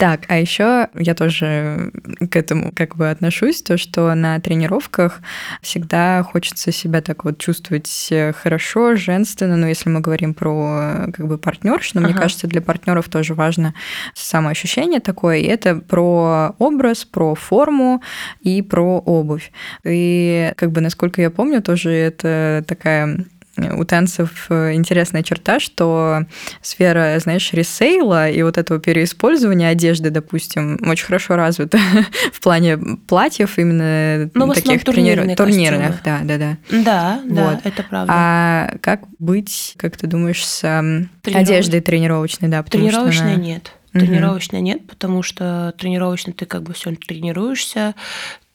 Так, а еще я тоже к этому как бы отношусь, то, что на тренировках всегда всегда хочется себя так вот чувствовать э, хорошо, женственно, но если мы говорим про как бы партнершу, ага. мне кажется, для партнеров тоже важно самоощущение такое, и это про образ, про форму и про обувь. И как бы, насколько я помню, тоже это такая у танцев э, интересная черта, что сфера, знаешь, ресейла и вот этого переиспользования одежды, допустим, очень хорошо развита в плане платьев именно ну, таких турнирных, турнирных, да, да, да. Да, да, вот. это правда. А как быть, как ты думаешь, с Трениров... одеждой тренировочной, да? Тренировочной она... нет. Тренировочной нет, потому что тренировочно ты как бы все тренируешься,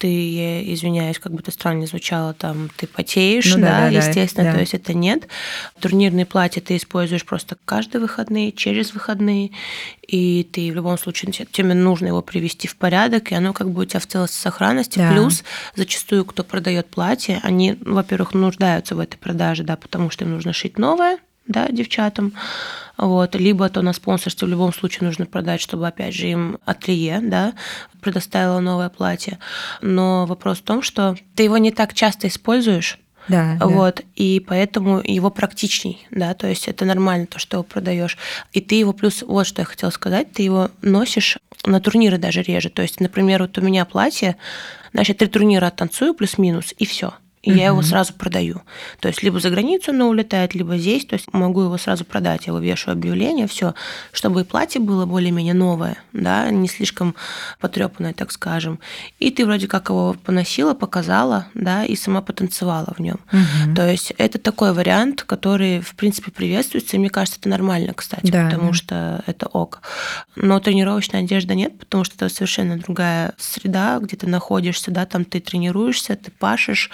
ты, извиняюсь, как бы это странно звучало, там ты потеешь, ну, да, да, естественно, да. то есть это нет. Турнирные платья ты используешь просто каждые выходные, через выходные, и ты в любом случае тебе нужно его привести в порядок, и оно как бы у тебя в целости сохранности. Да. Плюс зачастую, кто продает платье, они, во-первых, нуждаются в этой продаже, да, потому что им нужно шить новое, да, девчатам. Вот. Либо то на спонсорстве в любом случае нужно продать, чтобы, опять же, им ателье да, предоставило новое платье. Но вопрос в том, что ты его не так часто используешь, да, вот, да. и поэтому его практичней, да, то есть это нормально то, что его продаешь. И ты его плюс, вот что я хотела сказать, ты его носишь на турниры даже реже. То есть, например, вот у меня платье, значит, три турнира танцую плюс-минус, и все и угу. я его сразу продаю. То есть либо за границу оно улетает, либо здесь, то есть могу его сразу продать, я вывешу объявление, все, чтобы и платье было более-менее новое, да, не слишком потрепанное, так скажем. И ты вроде как его поносила, показала, да, и сама потанцевала в нем. Угу. То есть это такой вариант, который, в принципе, приветствуется, и мне кажется, это нормально, кстати, да, потому да. что это ок. Но тренировочной одежды нет, потому что это совершенно другая среда, где ты находишься, да, там ты тренируешься, ты пашешь,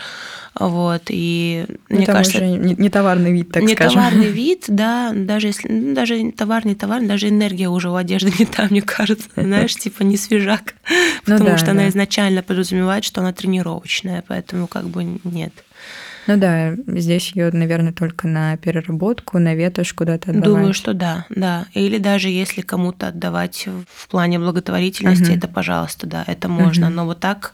вот, и ну, мне кажется... Уже не, не товарный вид, так не скажем. Не товарный вид, да, даже если... Ну, даже товар не товар, даже энергия уже у одежды не та, мне кажется, знаешь, типа не свежак, ну потому что она изначально подразумевает, что она тренировочная, поэтому как бы нет. Ну да, здесь ее, наверное, только на переработку, на ветошь куда-то отдавать. Думаю, что да, да. Или даже если кому-то отдавать в плане благотворительности, угу. это, пожалуйста, да, это можно. Угу. Но вот так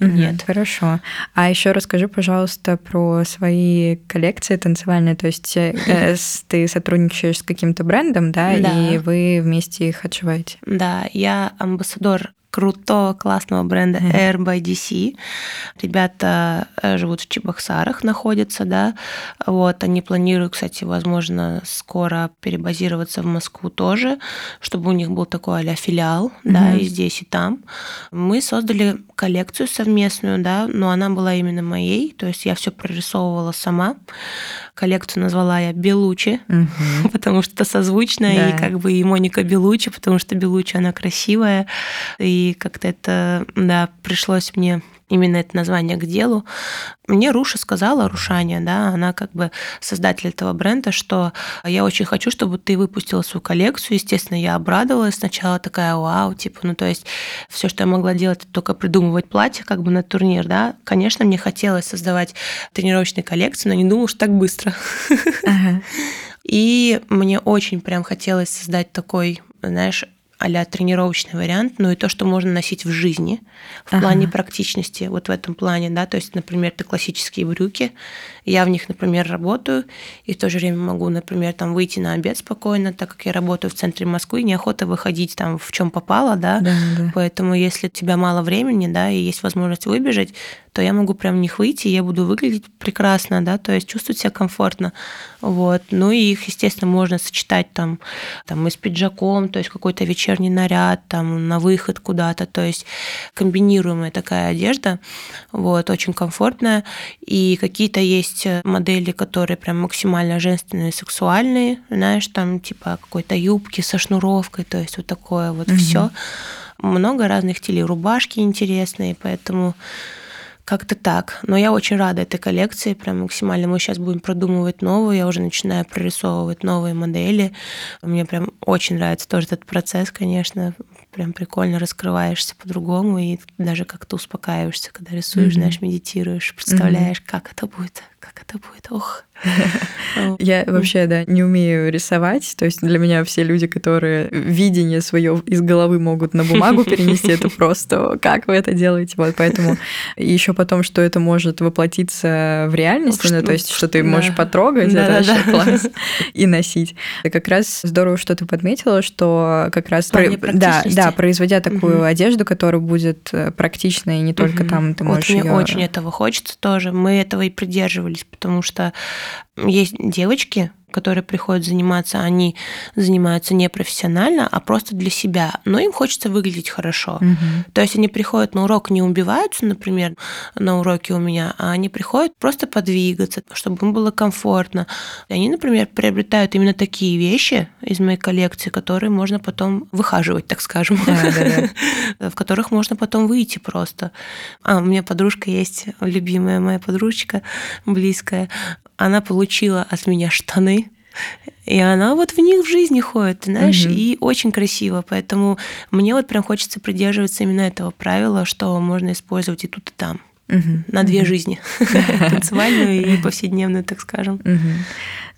нет. Хорошо. А еще расскажи, пожалуйста, про свои коллекции танцевальные. То есть э, ты сотрудничаешь с каким-то брендом, да, и вы вместе их отшиваете? Да, я амбассадор крутого, классного бренда Air by DC. Ребята э, живут в Чебоксарах, находятся, да. Вот, они планируют, кстати, возможно, скоро перебазироваться в Москву тоже, чтобы у них был такой а филиал, mm-hmm. да, и здесь, и там. Мы создали коллекцию совместную, да, но она была именно моей, то есть я все прорисовывала сама. Коллекцию назвала я Белучи, угу. потому что это созвучно, да. и как бы и Моника Белучи, потому что Белучи, она красивая, и как-то это, да, пришлось мне именно это название к делу. Мне Руша сказала, Рушаня, да, она как бы создатель этого бренда, что я очень хочу, чтобы ты выпустила свою коллекцию. Естественно, я обрадовалась. Сначала такая, вау, типа, ну то есть все, что я могла делать, это только придумывать платье как бы на турнир, да. Конечно, мне хотелось создавать тренировочные коллекции, но не думала, что так быстро. Ага. И мне очень прям хотелось создать такой, знаешь, а тренировочный вариант, но и то, что можно носить в жизни в ага. плане практичности, вот в этом плане, да, то есть, например, это классические брюки, я в них, например, работаю, и в то же время могу, например, там выйти на обед спокойно, так как я работаю в центре Москвы, неохота выходить там в чем попало, да, да, да. поэтому если у тебя мало времени, да, и есть возможность выбежать, то я могу прям в них выйти, я буду выглядеть прекрасно, да, то есть чувствовать себя комфортно, вот, ну и их, естественно, можно сочетать там, там и с пиджаком, то есть какой-то вечерний наряд, там на выход куда-то, то есть комбинируемая такая одежда, вот, очень комфортная, и какие-то есть есть модели, которые прям максимально женственные, сексуальные, знаешь, там типа какой-то юбки со шнуровкой, то есть вот такое вот угу. все. Много разных стилей, рубашки интересные, поэтому как-то так. Но я очень рада этой коллекции, прям максимально. Мы сейчас будем продумывать новую, я уже начинаю прорисовывать новые модели. Мне прям очень нравится тоже этот процесс, конечно. Прям прикольно раскрываешься по-другому и даже как-то успокаиваешься, когда рисуешь, mm-hmm. знаешь, медитируешь, представляешь, mm-hmm. как это будет, как это будет. Ох. Я вообще, да, не умею рисовать. То есть для меня все люди, которые видение свое из головы могут на бумагу перенести, это просто как вы это делаете? Вот поэтому еще потом, что это может воплотиться в реальность, ну, то есть что ты можешь потрогать, это вообще класс, и носить. Как раз здорово, что ты подметила, что как раз да, да, производя такую одежду, которая будет э, практичной, и не только там ты можешь мне очень этого хочется тоже. Мы этого и придерживались, потому что есть девочки, которые приходят заниматься, они занимаются не профессионально, а просто для себя. Но им хочется выглядеть хорошо. Угу. То есть они приходят на урок, не убиваются, например, на уроке у меня, а они приходят просто подвигаться, чтобы им было комфортно. Они, например, приобретают именно такие вещи из моей коллекции, которые можно потом выхаживать, так скажем, да, да, да. в которых можно потом выйти просто. А у меня подружка есть, любимая моя подружка, близкая. Она получила от меня штаны, и она вот в них в жизни ходит, знаешь, угу. и очень красиво. Поэтому мне вот прям хочется придерживаться именно этого правила, что можно использовать и тут, и там. Угу. На две угу. жизни. Танцевальную и повседневную, так скажем. Угу.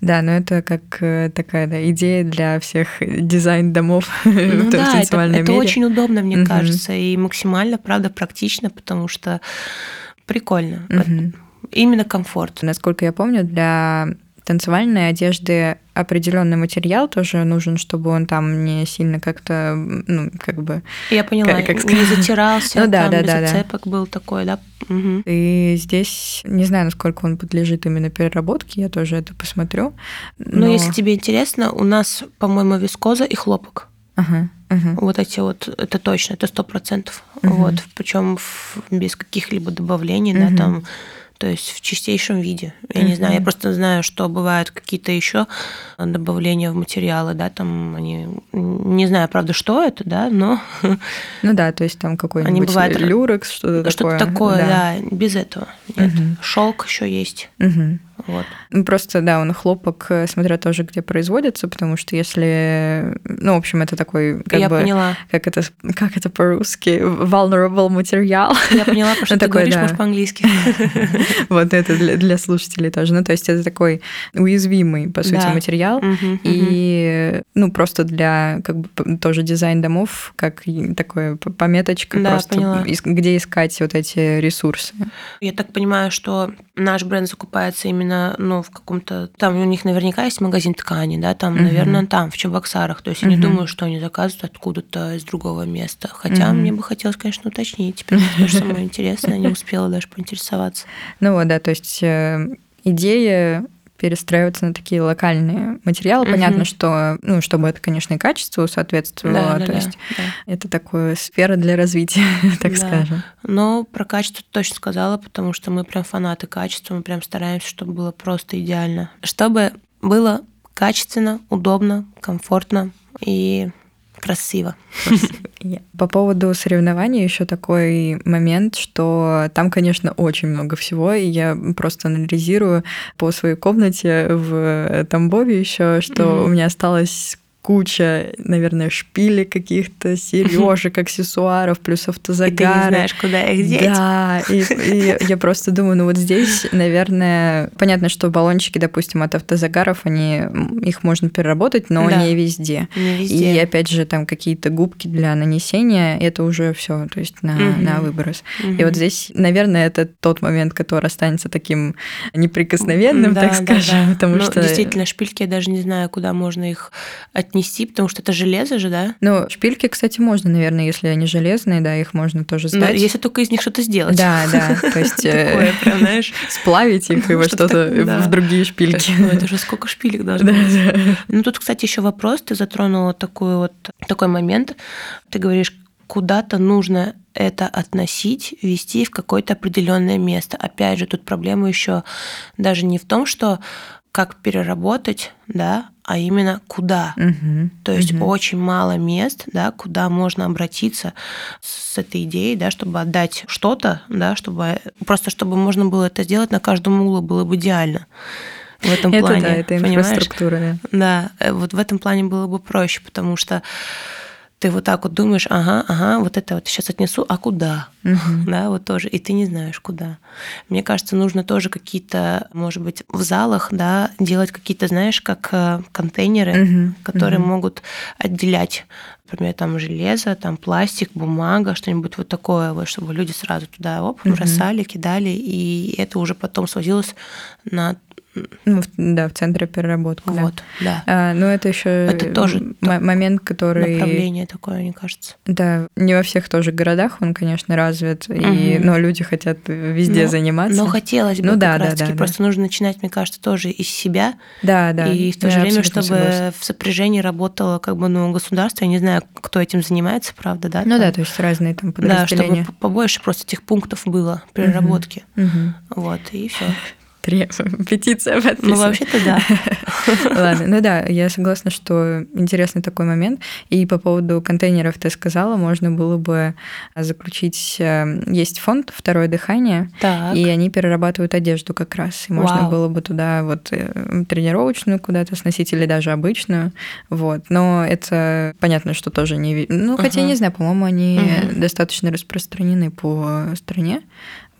Да, но это как э, такая да, идея для всех дизайн-домов ну, в да, танцевальном это, это очень удобно, мне угу. кажется, и максимально, правда, практично, потому что прикольно. Угу. Именно комфорт. Насколько я помню, для танцевальной одежды определенный материал тоже нужен, чтобы он там не сильно как-то, ну, как бы... Я поняла, как, как не затирался, ну, да, там да, да, зацепок да. был такой, да? Угу. И здесь не знаю, насколько он подлежит именно переработке, я тоже это посмотрю. Но, но если тебе интересно, у нас, по-моему, вискоза и хлопок. Ага, ага. Вот эти вот, это точно, это сто процентов. Угу. Вот, причем без каких-либо добавлений, угу. да, там то есть в чистейшем виде. Я mm-hmm. не знаю, я просто знаю, что бывают какие-то еще добавления в материалы, да, там они, не знаю, правда, что это, да, но... Ну да, то есть там какой-нибудь бывают... люрекс, что-то, что-то такое. Что-то такое, да. да, без этого. Нет. Mm-hmm. Шелк еще есть. Mm-hmm. Вот. Ну, просто, да, он хлопок, э, смотря тоже, где производится, потому что если... Ну, в общем, это такой, как Я бы... поняла. Как это, как это по-русски? Vulnerable материал. Я поняла, потому что ну, ты такой, говоришь, да. может, по-английски. Вот это для, для слушателей тоже. Ну, то есть это такой уязвимый, по сути, да. материал. Угу, и, угу. ну, просто для, как бы, тоже дизайн домов, как такое пометочка да, просто, поняла. где искать вот эти ресурсы. Я так понимаю, что наш бренд закупается именно, ну, в каком-то... Там у них наверняка есть магазин ткани, да, там, угу. наверное, там, в Чебоксарах. То есть угу. я не думаю, что они заказывают откуда-то из другого места. Хотя угу. мне бы хотелось, конечно, уточнить. Теперь мне тоже самое интересное, не успела даже поинтересоваться. Ну вот, да, то есть э, идея перестраиваться на такие локальные материалы. Угу. Понятно, что, ну, чтобы это, конечно, и качеству соответствовало. Да, да, то есть да. это такая сфера для развития, так да. скажем. Но про качество точно сказала, потому что мы прям фанаты качества, мы прям стараемся, чтобы было просто идеально. Чтобы было качественно, удобно, комфортно и красиво. По поводу соревнований еще такой момент, что там, конечно, очень много всего, и я просто анализирую по своей комнате в Тамбове еще, что mm-hmm. у меня осталось куча, наверное, шпилек каких-то, сережек, аксессуаров, плюс автозагары. И ты не знаешь, куда их деть. Да, и, и я просто думаю, ну вот здесь, наверное, понятно, что баллончики, допустим, от автозагаров, они, их можно переработать, но да. не везде. Не везде. И опять же, там какие-то губки для нанесения, это уже все, то есть на, угу. на выброс. Угу. И вот здесь, наверное, это тот момент, который останется таким неприкосновенным, да, так скажем, да. потому ну, что... Действительно, шпильки, я даже не знаю, куда можно их отнести отнести, потому что это железо же, да? Ну, шпильки, кстати, можно, наверное, если они железные, да, их можно тоже сдать. Но если только из них что-то сделать. Да, да, то есть э, сплавить их и во что-то в другие шпильки. Ну, это же сколько шпилек должно быть. Ну, тут, кстати, еще вопрос, ты затронула такой вот такой момент. Ты говоришь, куда-то нужно это относить, вести в какое-то определенное место. Опять же, тут проблема еще даже не в том, что как переработать, да, а именно куда. Угу, То есть угу. очень мало мест, да, куда можно обратиться с этой идеей, да, чтобы отдать что-то, да, чтобы просто чтобы можно было это сделать на каждом углу, было бы идеально в этом это плане. Да, это инфраструктура. Да. да, э, вот в этом плане было бы проще, потому что ты вот так вот думаешь, ага, ага, вот это вот сейчас отнесу, а куда? Угу. Да, вот тоже, и ты не знаешь, куда. Мне кажется, нужно тоже какие-то, может быть, в залах, да, делать какие-то, знаешь, как э, контейнеры, Угу. которые Мгм. могут отделять, например, там железо, там пластик, бумага, что-нибудь вот такое, вот, чтобы люди сразу туда оп, бросали, кидали, и это уже потом сводилось на Ну, да, в центре переработки. да. вот, да, А, ну, это еще Это тоже момент, который... направление такое, мне кажется. Да, не во всех тоже городах он, конечно, развит, и, Мгм. но люди хотят везде Но- заниматься. Но хотелось бы Ну да, да, да, да. Просто нужно начинать, мне кажется, тоже из себя, Да, да. и в то же время, чтобы согласна. в сопряжении работало как бы ну, государство. Я не знаю, кто этим занимается, правда, да? Ну там. да, то есть разные там Да, чтобы подразделения. побольше просто этих пунктов было переработки. Мгм. Вот, и все. Петиция подписана. Ну, вообще-то да. Ладно, ну да, я согласна, что интересный такой момент. И по поводу контейнеров ты сказала, можно было бы заключить... э, Есть фонд «Второе дыхание», Так. и они перерабатывают одежду как раз. И можно Вау. было бы туда вот э, тренировочную куда-то сносить или даже обычную. Вот. Но это понятно, что тоже не... Ну, хотя, Ага. не знаю, по-моему, они Мгм. достаточно распространены по стране.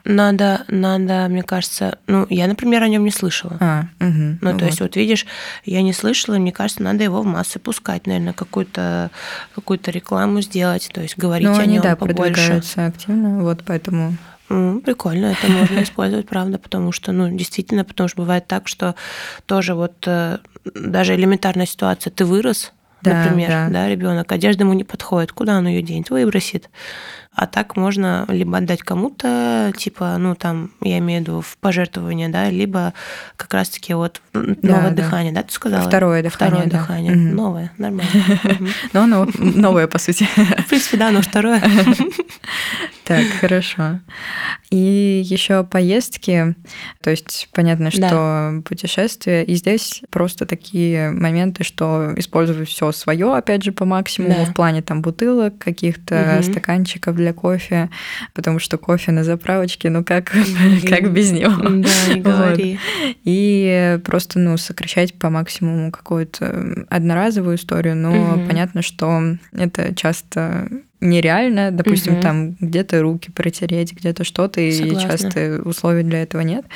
Надо, надо, мне кажется, ну, я, например, о нем не слышала. А, мгм. Ну, то Вот. есть, вот видишь, я не слышала, и мне кажется, надо его в массы пускать, наверное, какую-то какую-то рекламу сделать, то есть говорить Ну, о они, нем да, побольше. продвигаются активно, вот поэтому... Прикольно, это можно использовать, правда, потому что, ну, действительно, потому что бывает так, что тоже вот э, даже элементарная ситуация, ты вырос, Да, например, да. да, ребенок, одежда ему не подходит, куда он ее денет, выбросит. А так можно либо отдать кому-то, типа, ну, там, я имею в виду в пожертвование, да, либо как раз-таки вот Да, новое да. дыхание, да, ты сказала? Второе дыхание, Второе да. дыхание, Мгм. новое, нормально. Ну, оно новое, по сути. В принципе, да, но второе. Так, хорошо. И еще поездки, то есть понятно, что путешествия, и здесь просто такие моменты, что использовать все свое, опять же, по максимуму, Да. в плане там бутылок, каких-то стаканчиков для кофе, потому что кофе на заправочке, ну как, как без него? Да, не Вот. говори. И просто, ну, сокращать по максимуму какую-то одноразовую историю, но понятно, что это часто нереально, допустим, Мгм. там где-то руки протереть, где-то что-то, и Согласна. часто условий для этого нет,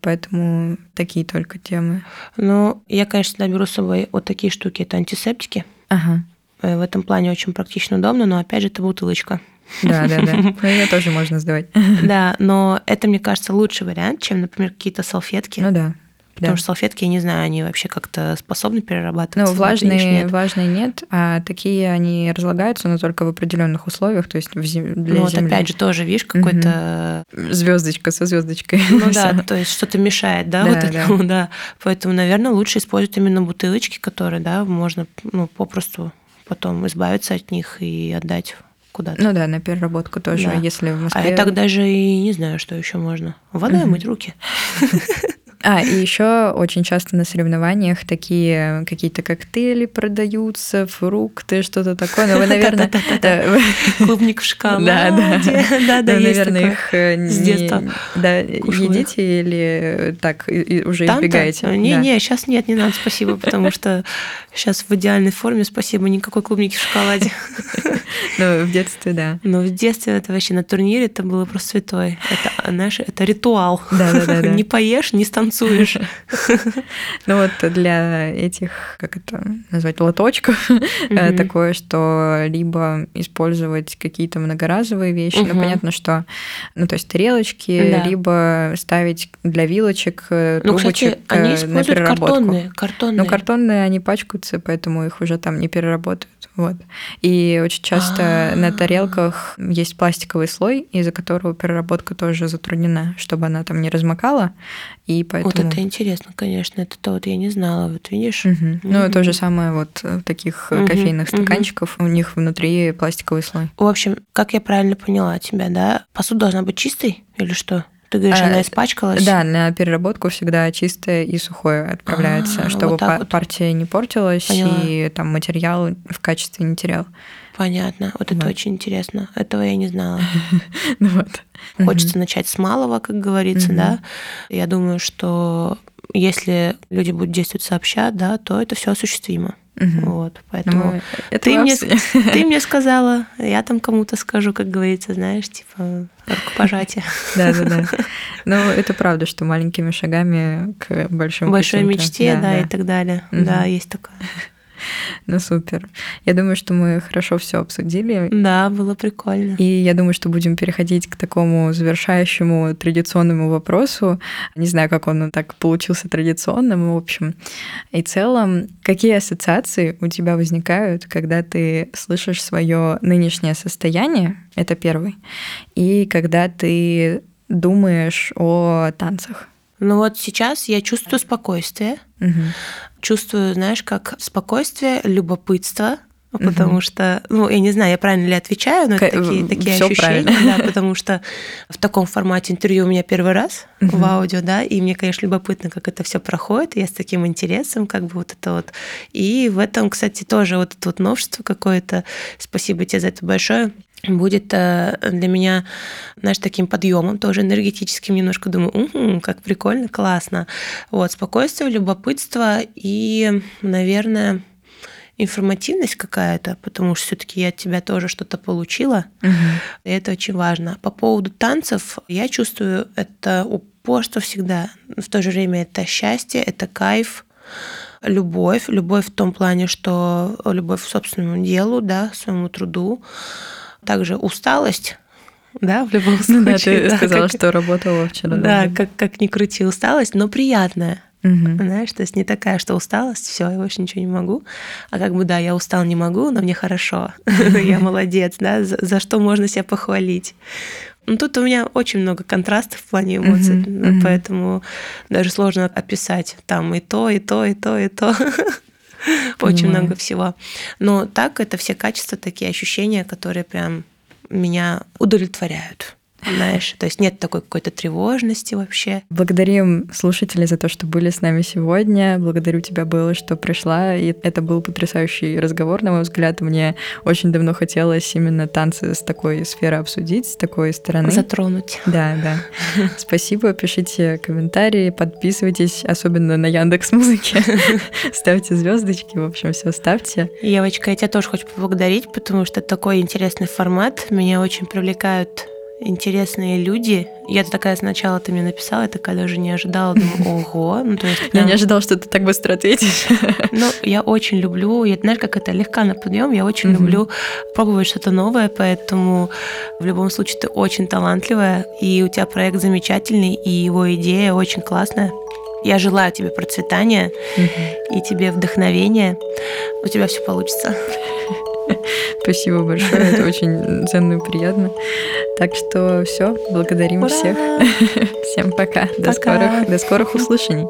поэтому такие только темы. Ну, я, конечно, беру с собой вот такие штуки. Это антисептики. Ага, Э, В этом плане очень практично, удобно, но опять же это бутылочка. Да, да, да. Ну, ее тоже можно сдавать. Да, но это, мне кажется, лучший вариант, чем, например, какие-то салфетки. Ну да. Потому да. что салфетки, я не знаю, они вообще как-то способны Ну, перерабатываться. на влажные, нет. влажные нет, а такие они разлагаются, но только в определенных условиях, то есть в зем- для Ну, вот земли. опять же, тоже, видишь, какой-то... Звездочка со звездочкой. Ну да, то есть что-то мешает, да, Да, вот да. этому, да. Поэтому, наверное, лучше использовать именно бутылочки, которые, да, можно, ну, попросту потом избавиться от них и отдать куда-то. Ну да, на переработку тоже, Да. если в А Москве. я так даже и не знаю, что еще можно. Водой Мгм. мыть руки. А, и еще очень часто на соревнованиях такие какие-то коктейли продаются, фрукты, что-то такое. Но вы, наверное, да, Клубник в шоколаде. Да, да. да, да, вы, есть наверное, их э, С не- детства да, едите или так и- и уже избегаете? Да. Не-не, сейчас нет, не надо, спасибо, потому что сейчас в идеальной форме, спасибо, никакой клубники в шоколаде. Ну, в детстве, да. Но в детстве это вообще на турнире это было просто святой. Это, знаешь, это ритуал. Да-да-да-да. Не поешь, не станцуешь. Ну вот для этих, как это назвать, лоточков, э, такое, что либо использовать какие-то многоразовые вещи, ну понятно, что, ну то есть тарелочки, либо ставить для вилочек, э, Ну, трубочек э, на используют переработку. картонные. Картонные. Ну, картонные, они пачкаются, поэтому их уже там не переработают. Вот. И очень часто на А. тарелках есть пластиковый слой, из-за которого переработка тоже затруднена, чтобы она там не размокала. И поэтому... Вот это интересно, конечно. Это то вот я не знала. Вот видишь? Мгм. Ну, Мгм. то же самое вот в таких э, Мгм, кофейных мгм. стаканчиков, у них внутри пластиковый слой. В общем, как я правильно поняла тебя, да? Посуда должна быть чистой или что? Ты говоришь, А, она испачкалась? Да, на переработку всегда чистое и сухое отправляется, А, чтобы вот так па- вот. партия не портилась Поняла. и там материал в качестве не терял. Понятно. Вот это Вот. очень интересно. Этого я не знала. Ну вот. Хочется начать с малого, как говорится, да. Я думаю, что если люди будут действовать сообща, да, то это все осуществимо. Вот, поэтому Ну, это ты мне, ты мне сказала, я там кому-то скажу, как говорится, знаешь, типа рукопожатие. Да, да, да. Ну, это правда, что маленькими шагами к большим Большой мечте, да, и так далее. Да, есть такое. Ну, супер. Я думаю, что мы хорошо все обсудили. Да, было прикольно. И я думаю, что будем переходить к такому завершающему традиционному вопросу. Не знаю, как он так получился традиционным, в общем. И целом, какие ассоциации у тебя возникают, когда ты слышишь свое нынешнее состояние? Это первый. И когда ты думаешь о танцах. Ну вот сейчас я чувствую спокойствие, Мгм. чувствую, знаешь, как спокойствие, любопытство, Мгм. потому что, ну, я не знаю, я правильно ли отвечаю, но это Ка- такие, такие ощущения, правильно. да, потому что в таком формате интервью у меня первый раз Мгм. в аудио, да, и мне, конечно, любопытно, как это все проходит, я с таким интересом, как бы вот это вот. И в этом, кстати, тоже вот это вот новшество какое-то, спасибо тебе за это большое, будет э, для меня, знаешь, таким подъемом, тоже энергетическим немножко. Думаю, «Мгм, как прикольно, классно. Вот, спокойствие, любопытство и, наверное, информативность какая-то, потому что все-таки я от тебя тоже что-то получила, Мгм. и это очень важно. По поводу танцев, я чувствую это упорство всегда. В то же время это счастье, это кайф, любовь. Любовь в том плане, что любовь к собственному делу, да, к своему труду. Также усталость, да, в любом случае. Да, ты да, сказала, как- что работала вчера. Да, как, как ни крути усталость, но приятная. Мгм. Знаешь, то есть не такая, что усталость, все, я больше ничего не могу. А как бы да, я устал, не могу, но мне хорошо. Я молодец, да, за, за что можно себя похвалить. Ну, тут у меня очень много контрастов в плане эмоций, мгм. поэтому даже сложно описать там и то, и то, и то, и то. Очень много всего. Но так это все качества, такие ощущения, которые прям меня удовлетворяют. Знаешь, то есть нет такой какой-то тревожности вообще. Благодарим слушателей за то, что были с нами сегодня. Благодарю тебя, Белла, что пришла. И это был потрясающий разговор, на мой взгляд. Мне очень давно хотелось именно танцы с такой сферы обсудить, с такой стороны. Затронуть. Да, да. Спасибо, пишите комментарии, подписывайтесь, особенно на Яндекс Музыке. Ставьте звездочки, в общем, все ставьте. Евочка, я тебя тоже хочу поблагодарить, потому что такой интересный формат. Меня очень привлекают интересные люди. Я такая сначала ты мне написала, я такая даже не ожидала, думаю, ого. Ну, то есть, Я прям- не ожидала, что ты так быстро ответишь. Ну, я очень люблю, я, знаешь, как это легка на подъем, я очень Мгм. люблю пробовать что-то новое, поэтому в любом случае ты очень талантливая, и у тебя проект замечательный, и его идея очень классная. Я желаю тебе процветания и тебе вдохновения. У тебя все получится. Спасибо большое, это очень ценно и приятно. Так что все, благодарим Ура! всех. Всем пока. До Пока. скорых, до скорых услышаний.